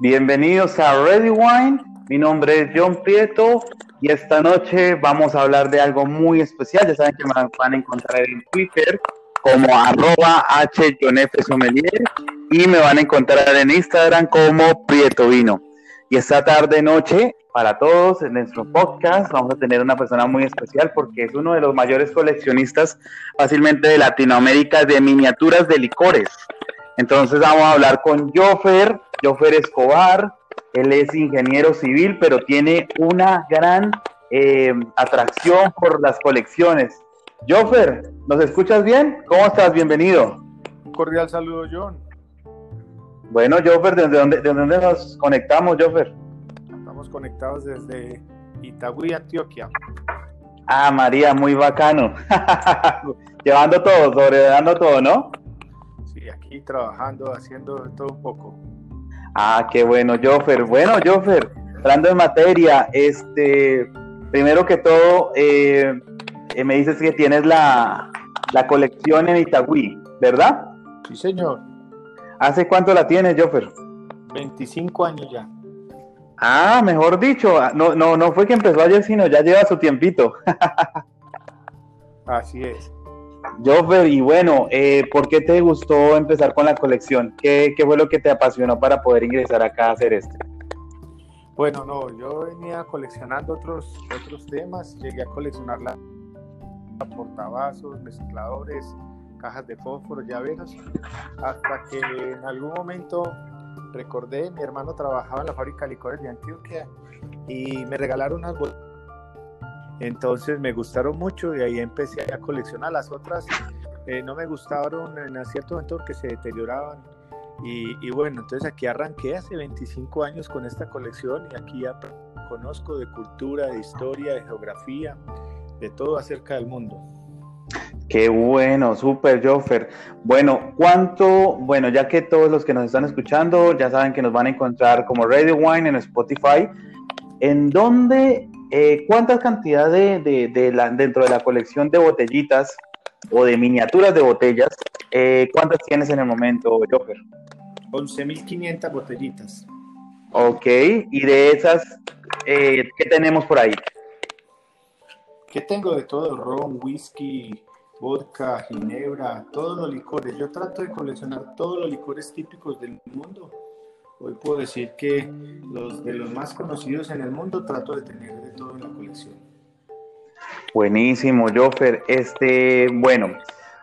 Bienvenidos a Ready Wine. Mi nombre es John Prieto y esta noche vamos a hablar de algo muy especial. Ya saben que me van a encontrar en Twitter como arroba Sommelier y me van a encontrar en Instagram como Prieto Vino. Y esta tarde noche, para todos, en nuestro podcast, vamos a tener una persona muy especial porque es uno de los mayores coleccionistas fácilmente de Latinoamérica de miniaturas de licores. Entonces vamos a hablar con Joffer, Joffer Escobar. Él es ingeniero civil, pero tiene una gran eh, atracción por las colecciones. Joffer, ¿nos escuchas bien? ¿Cómo estás? Bienvenido. Un cordial saludo, John. Bueno, Joffer, ¿desde dónde, dónde nos conectamos, Joffer? Estamos conectados desde Itagüí, Antioquia. Ah, María, muy bacano. Llevando todo, sobredando todo, ¿no? Sí, aquí trabajando, haciendo todo un poco. Ah, qué bueno, Joffer. Bueno, Joffer, hablando de materia, este, primero que todo, eh, eh, me dices que tienes la, colección en Itagüí, ¿verdad? Sí, señor. ¿Hace cuánto la tienes, Joffer? 25 años ya. Ah, mejor dicho, ah, no, no, no fue que empezó ayer, sino ya lleva su tiempito. Así es. Joffer, y bueno, eh, ¿por qué te gustó empezar con la colección? ¿Qué, ¿Qué, fue lo que te apasionó para poder ingresar acá a hacer esto? Bueno, no, yo venía coleccionando otros, otros temas, llegué a coleccionar la portavasos, mezcladores, cajas de fósforo, llaveros, hasta que en algún momento recordé, mi hermano trabajaba en la fábrica de licores de Antioquia y me regalaron unas botellas. Entonces me gustaron mucho y ahí empecé a coleccionar las otras. Eh, no me gustaron en cierto momento porque se deterioraban. Y, y, bueno, entonces aquí arranqué hace 25 años con esta colección y aquí ya conozco de cultura, de historia, de geografía, de todo acerca del mundo. Qué bueno, súper, Joffer. Bueno, ¿cuánto? Bueno, ya que todos los que nos están escuchando ya saben que nos van a encontrar como Radio Wine en Spotify, ¿en dónde, eh, cuántas cantidades de, la, dentro de la colección de botellitas o de miniaturas de botellas, eh, cuántas tienes en el momento, Joffer? 11.500 botellitas. Ok, y de esas, eh, ¿qué tenemos por ahí? ¿Qué tengo de todo? Ron, whisky, vodka, ginebra, todos los licores. Yo trato de coleccionar todos los licores típicos del mundo. Hoy puedo decir que los de los más conocidos en el mundo trato de tener de todo en la colección. Buenísimo, Joffer. Este, bueno,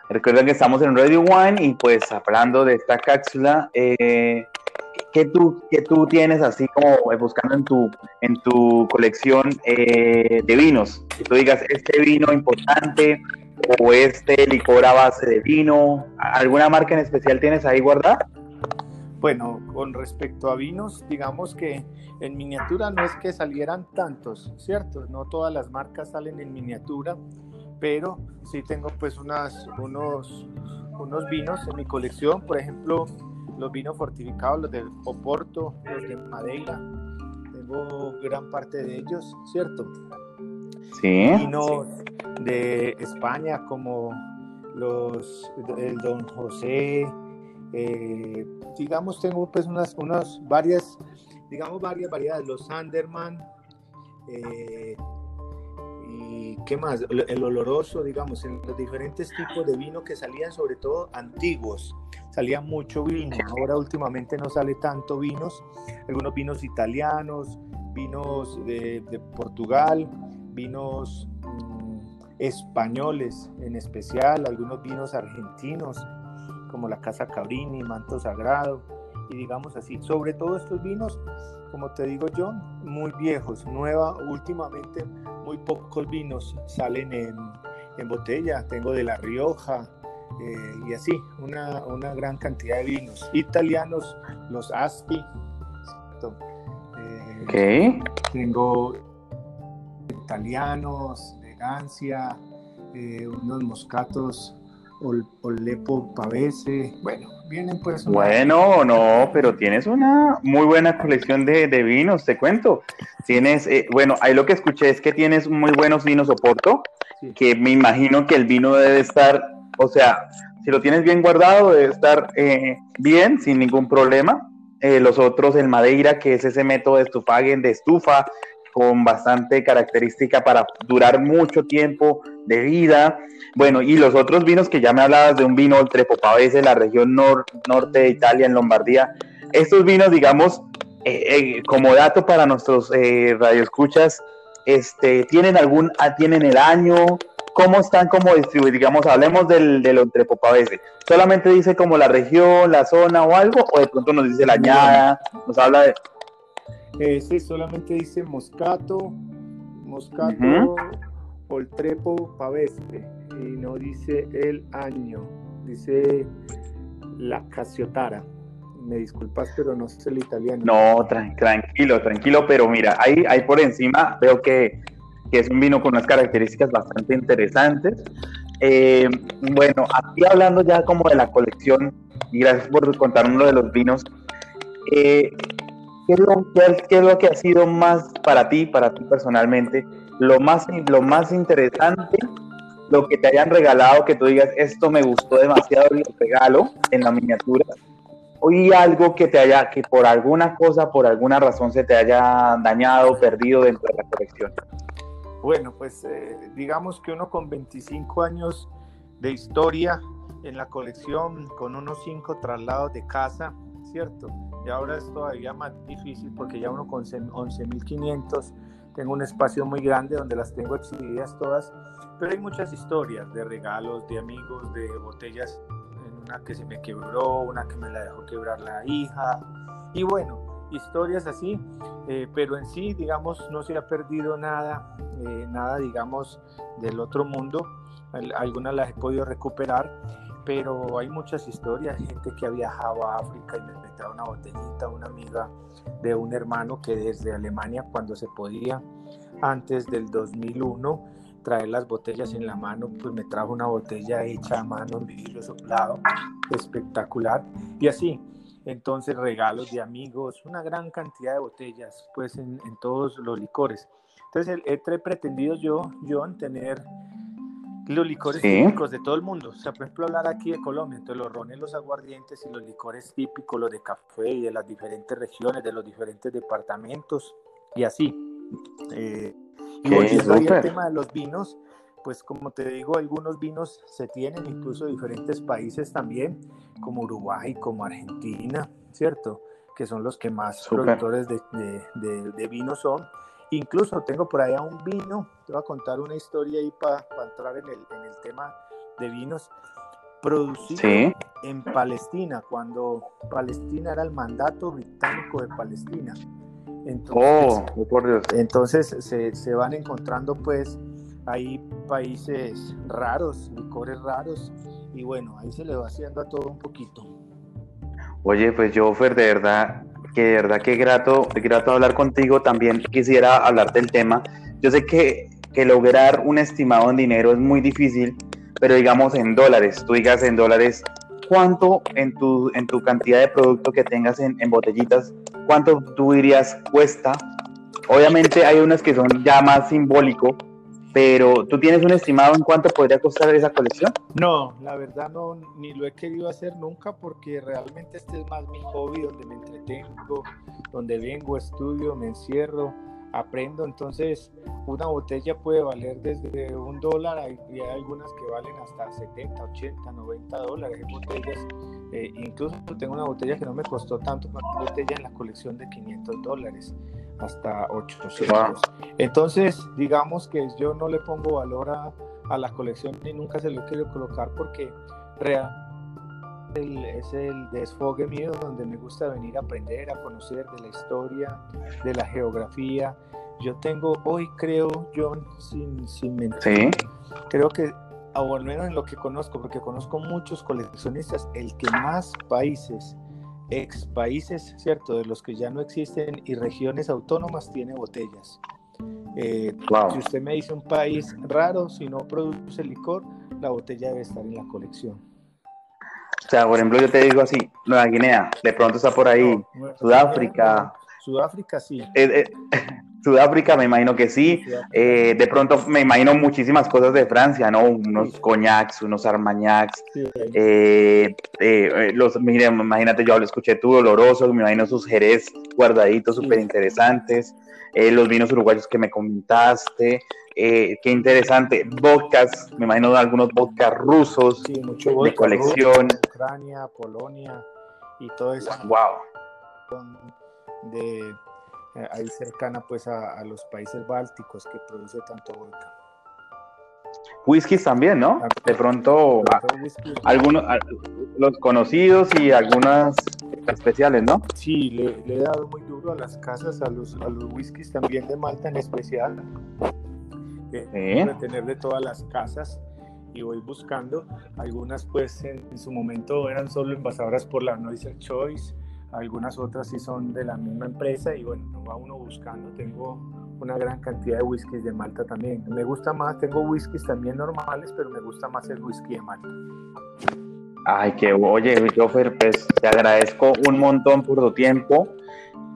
recuerden que estamos en Radio Wine y pues hablando de esta cápsula, eh, ¿qué tú, qué tú tienes así como eh, buscando en tu, en tu colección eh, de vinos? Que tú digas, este vino importante o este licor a base de vino, ¿alguna marca en especial tienes ahí guardada? Bueno, con respecto a vinos, digamos que en miniatura no es que salieran tantos, ¿cierto? No todas las marcas salen en miniatura, pero sí tengo pues unas, unos, unos vinos en mi colección, por ejemplo, los vinos fortificados, los de Oporto, los de Madeira, tengo gran parte de ellos, ¿cierto? Sí. Vinos de España como los el Don José, eh, digamos tengo pues unas, unas varias, digamos varias variedades, los Sanderman, eh, y qué más, el oloroso, digamos, en los diferentes tipos de vino que salían, sobre todo antiguos, salía mucho vino, ahora últimamente no sale tanto vinos, algunos vinos italianos, vinos de, Portugal, vinos mm, españoles en especial, algunos vinos argentinos, como la Casa Cabrini, Manto Sagrado, y digamos así, sobre todo estos vinos como te digo yo, muy viejos, nueva, últimamente muy pocos vinos salen en, en botella, tengo de La Rioja eh, y así, una, una, gran cantidad de vinos. Italianos, los Asti, eh, tengo italianos, de Gancia, eh, unos moscatos Olepo Pavese, bueno, vienen pues... Bueno, no, pero tienes una muy buena colección de, vinos, te cuento. Tienes, eh, bueno, ahí lo que escuché es que tienes muy buenos vinos Oporto, que me imagino que el vino debe estar, o sea, si lo tienes bien guardado, debe estar eh, bien, sin ningún problema. eh, los otros el Madeira, que es ese método de estufagen de estufa con bastante característica para durar mucho tiempo de vida. Bueno, y los otros vinos que ya me hablabas de un vino Oltrepo Pavese, la región norte de Italia, en Lombardía. Estos vinos, digamos, eh, eh, como dato para nuestros radioescuchas, este, ¿tienen algún, ah, tienen el año? ¿Cómo están como distribuidos? Digamos, hablemos del, del. ¿Solamente dice como la región, la zona o algo? ¿O de pronto nos dice la añada? ¿Nos habla de...? Ese solamente dice Moscato, Moscato, Oltrepo, Paveste, y no dice el año, dice la Casiotara. Me disculpas, pero no sé el italiano. No, tranquilo, tranquilo, pero mira, ahí, ahí por encima veo que, que es un vino con unas características bastante interesantes. Eh, bueno, aquí hablando ya como de la colección, y gracias por contarnos de los vinos, eh, ¿qué es, lo, que ha sido más para ti, para ti personalmente, lo más, lo más interesante, lo que te hayan regalado, que tú digas, esto me gustó demasiado el regalo en la miniatura, y algo que te haya, que por alguna cosa, por alguna razón se te haya dañado, perdido dentro de la colección? Bueno, pues eh, digamos que uno con 25 años de historia en la colección, con unos 5 traslados de casa, ¿cierto? Y ahora es todavía más difícil porque ya uno con 11.500 tengo un espacio muy grande donde las tengo exhibidas todas, pero hay muchas historias de regalos, de amigos, de botellas, una que se me quebró, una que me la dejó quebrar la hija, y bueno, historias así, eh, pero en sí, digamos, no se ha perdido nada, eh, nada, digamos, del otro mundo, algunas las he podido recuperar pero hay muchas historias, gente que ha viajado a África y me trae una botellita, una amiga de un hermano que desde Alemania, cuando se podía, antes del 2001, traer las botellas en la mano, pues me trajo una botella hecha a mano en vidrio soplado, espectacular, y así. Entonces regalos de amigos, una gran cantidad de botellas, pues en, todos los licores. Entonces he pretendido yo, John, tener los licores típicos de todo el mundo. O sea, por ejemplo, hablar aquí de Colombia, entonces los rones, los aguardientes y los licores típicos, los de café y de las diferentes regiones, de los diferentes departamentos y así. Eh, y volviendo al tema de los vinos, pues como te digo, algunos vinos se tienen, incluso de diferentes países también, como Uruguay, como Argentina, ¿cierto? Que son los que más productores de, de, de vinos son Incluso tengo por allá un vino, te voy a contar una historia ahí para entrar en el, en el, tema de vinos, producido en Palestina, cuando Palestina era el mandato británico de Palestina. Entonces, oh, por Dios. entonces se, se, van encontrando pues ahí países raros, licores raros, y bueno, ahí se le va haciendo a todo un poquito. Oye, pues yo, Fer, de verdad, que de verdad que grato, grato hablar contigo. También quisiera hablar del tema. Yo sé que, que lograr un estimado en dinero es muy difícil, pero digamos en dólares, tú digas en dólares, ¿cuánto en tu, en tu cantidad de producto que tengas en, en botellitas, cuánto tú dirías cuesta? Obviamente hay unas que son ya más simbólico, pero ¿tú tienes un estimado en cuánto podría costar esa colección? No, la verdad no, ni lo he querido hacer nunca porque realmente este es más mi hobby, donde me entretengo, donde vengo, estudio, me encierro, aprendo. Entonces, una botella puede valer desde un dólar y hay algunas que valen hasta 70, 80, 90 dólares. Hay botellas, eh, incluso tengo una botella que no me costó tanto, una botella en la colección de 500 dólares hasta 800. Entonces, digamos que yo no le pongo valor a, a la colección y nunca se lo quiero colocar porque real es el desfogue mío donde me gusta venir a aprender, a conocer de la historia, de la geografía. Yo tengo hoy, creo, John, sin, sin mentir, creo que, o al menos en lo que conozco, porque conozco muchos coleccionistas, el que más países ex países, ¿cierto? De los que ya no existen y regiones autónomas tiene botellas. Eh, si usted me dice un país raro, si no produce licor, la botella debe estar en la colección. O sea, por ejemplo, yo te digo así, Nueva Guinea, de pronto está por ahí, Sudáfrica. Sudáfrica sí. Eh, eh, Sudáfrica, me imagino que sí. Eh, de pronto me imagino muchísimas cosas de Francia, ¿no? Unos coñacs, unos armagnacs. Eh, eh, los, mire, imagínate, yo lo escuché tú, doloroso, me imagino sus jerez guardaditos, súper interesantes. los vinos uruguayos que me comentaste. qué interesante. Vodkas, me imagino algunos vodkas rusos de colección. Ucrania, Polonia y todo eso. Wow. De eh, ahí cercana pues a, los países bálticos que produce tanto vodka. Whiskies también, ¿no? De pronto algunos los conocidos y algunas especiales, ¿no? Sí, le, he dado muy duro a las casas, a los, a los whiskies también de Malta en especial. Eh, tener de todas las casas y voy buscando. Algunas pues en, en, su momento eran solo envasadoras por la Noiser Choice, algunas otras sí son de la misma empresa y bueno, va uno buscando, tengo una gran cantidad de whiskies de Malta también. Me gusta más, tengo whiskies también normales, pero me gusta más el whisky de Malta. Ay, que oye, Joffer, pues te agradezco un montón por tu tiempo.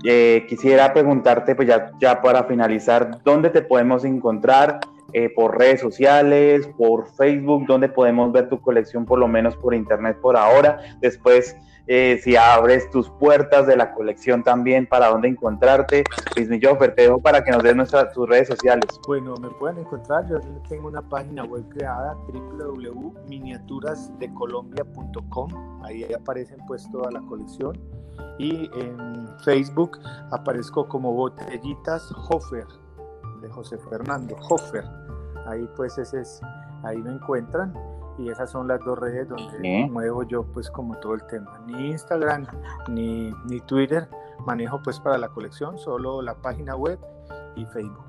Eh, quisiera preguntarte, pues ya, ya para finalizar, ¿dónde te podemos encontrar? Eh, por redes sociales, por Facebook, ¿dónde podemos ver tu colección, por lo menos por internet por ahora. Después eh, si abres tus puertas de la colección también, para dónde encontrarte. Luis Joffer, te dejo para que nos des nuestras, tus redes sociales. Bueno, me pueden encontrar, yo tengo una página web creada, www.miniaturasdecolombia.com, ahí aparecen pues toda la colección. Y en Facebook aparezco como Botellitas Hofer, de José Fernando Hofer. Ahí pues ese es, ahí me encuentran y esas son las dos redes donde muevo yo pues como todo el tema. Ni Instagram ni, ni Twitter manejo pues para la colección, solo la página web y Facebook.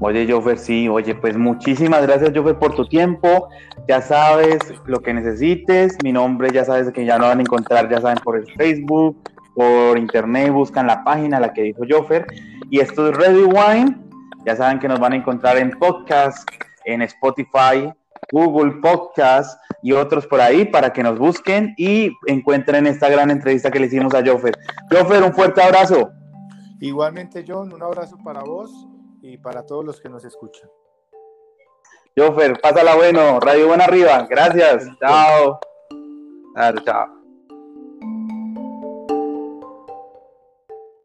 Oye, Joffer, sí, oye, pues muchísimas gracias, Joffer, por tu tiempo. Ya sabes lo que necesites. Mi nombre, ya sabes que ya no van a encontrar, ya saben, por el Facebook, por internet, buscan la página, la que dijo Joffer. Y esto es Ready Wine. Ya saben que nos van a encontrar en podcast, en Spotify, Google Podcast y otros por ahí para que nos busquen y encuentren esta gran entrevista que le hicimos a Joffer. Joffer, un fuerte abrazo. Igualmente, John, un abrazo para vos y para todos los que nos escuchan. Joffer, pásala bueno, Radio Buena Arriba, gracias, chao. chao.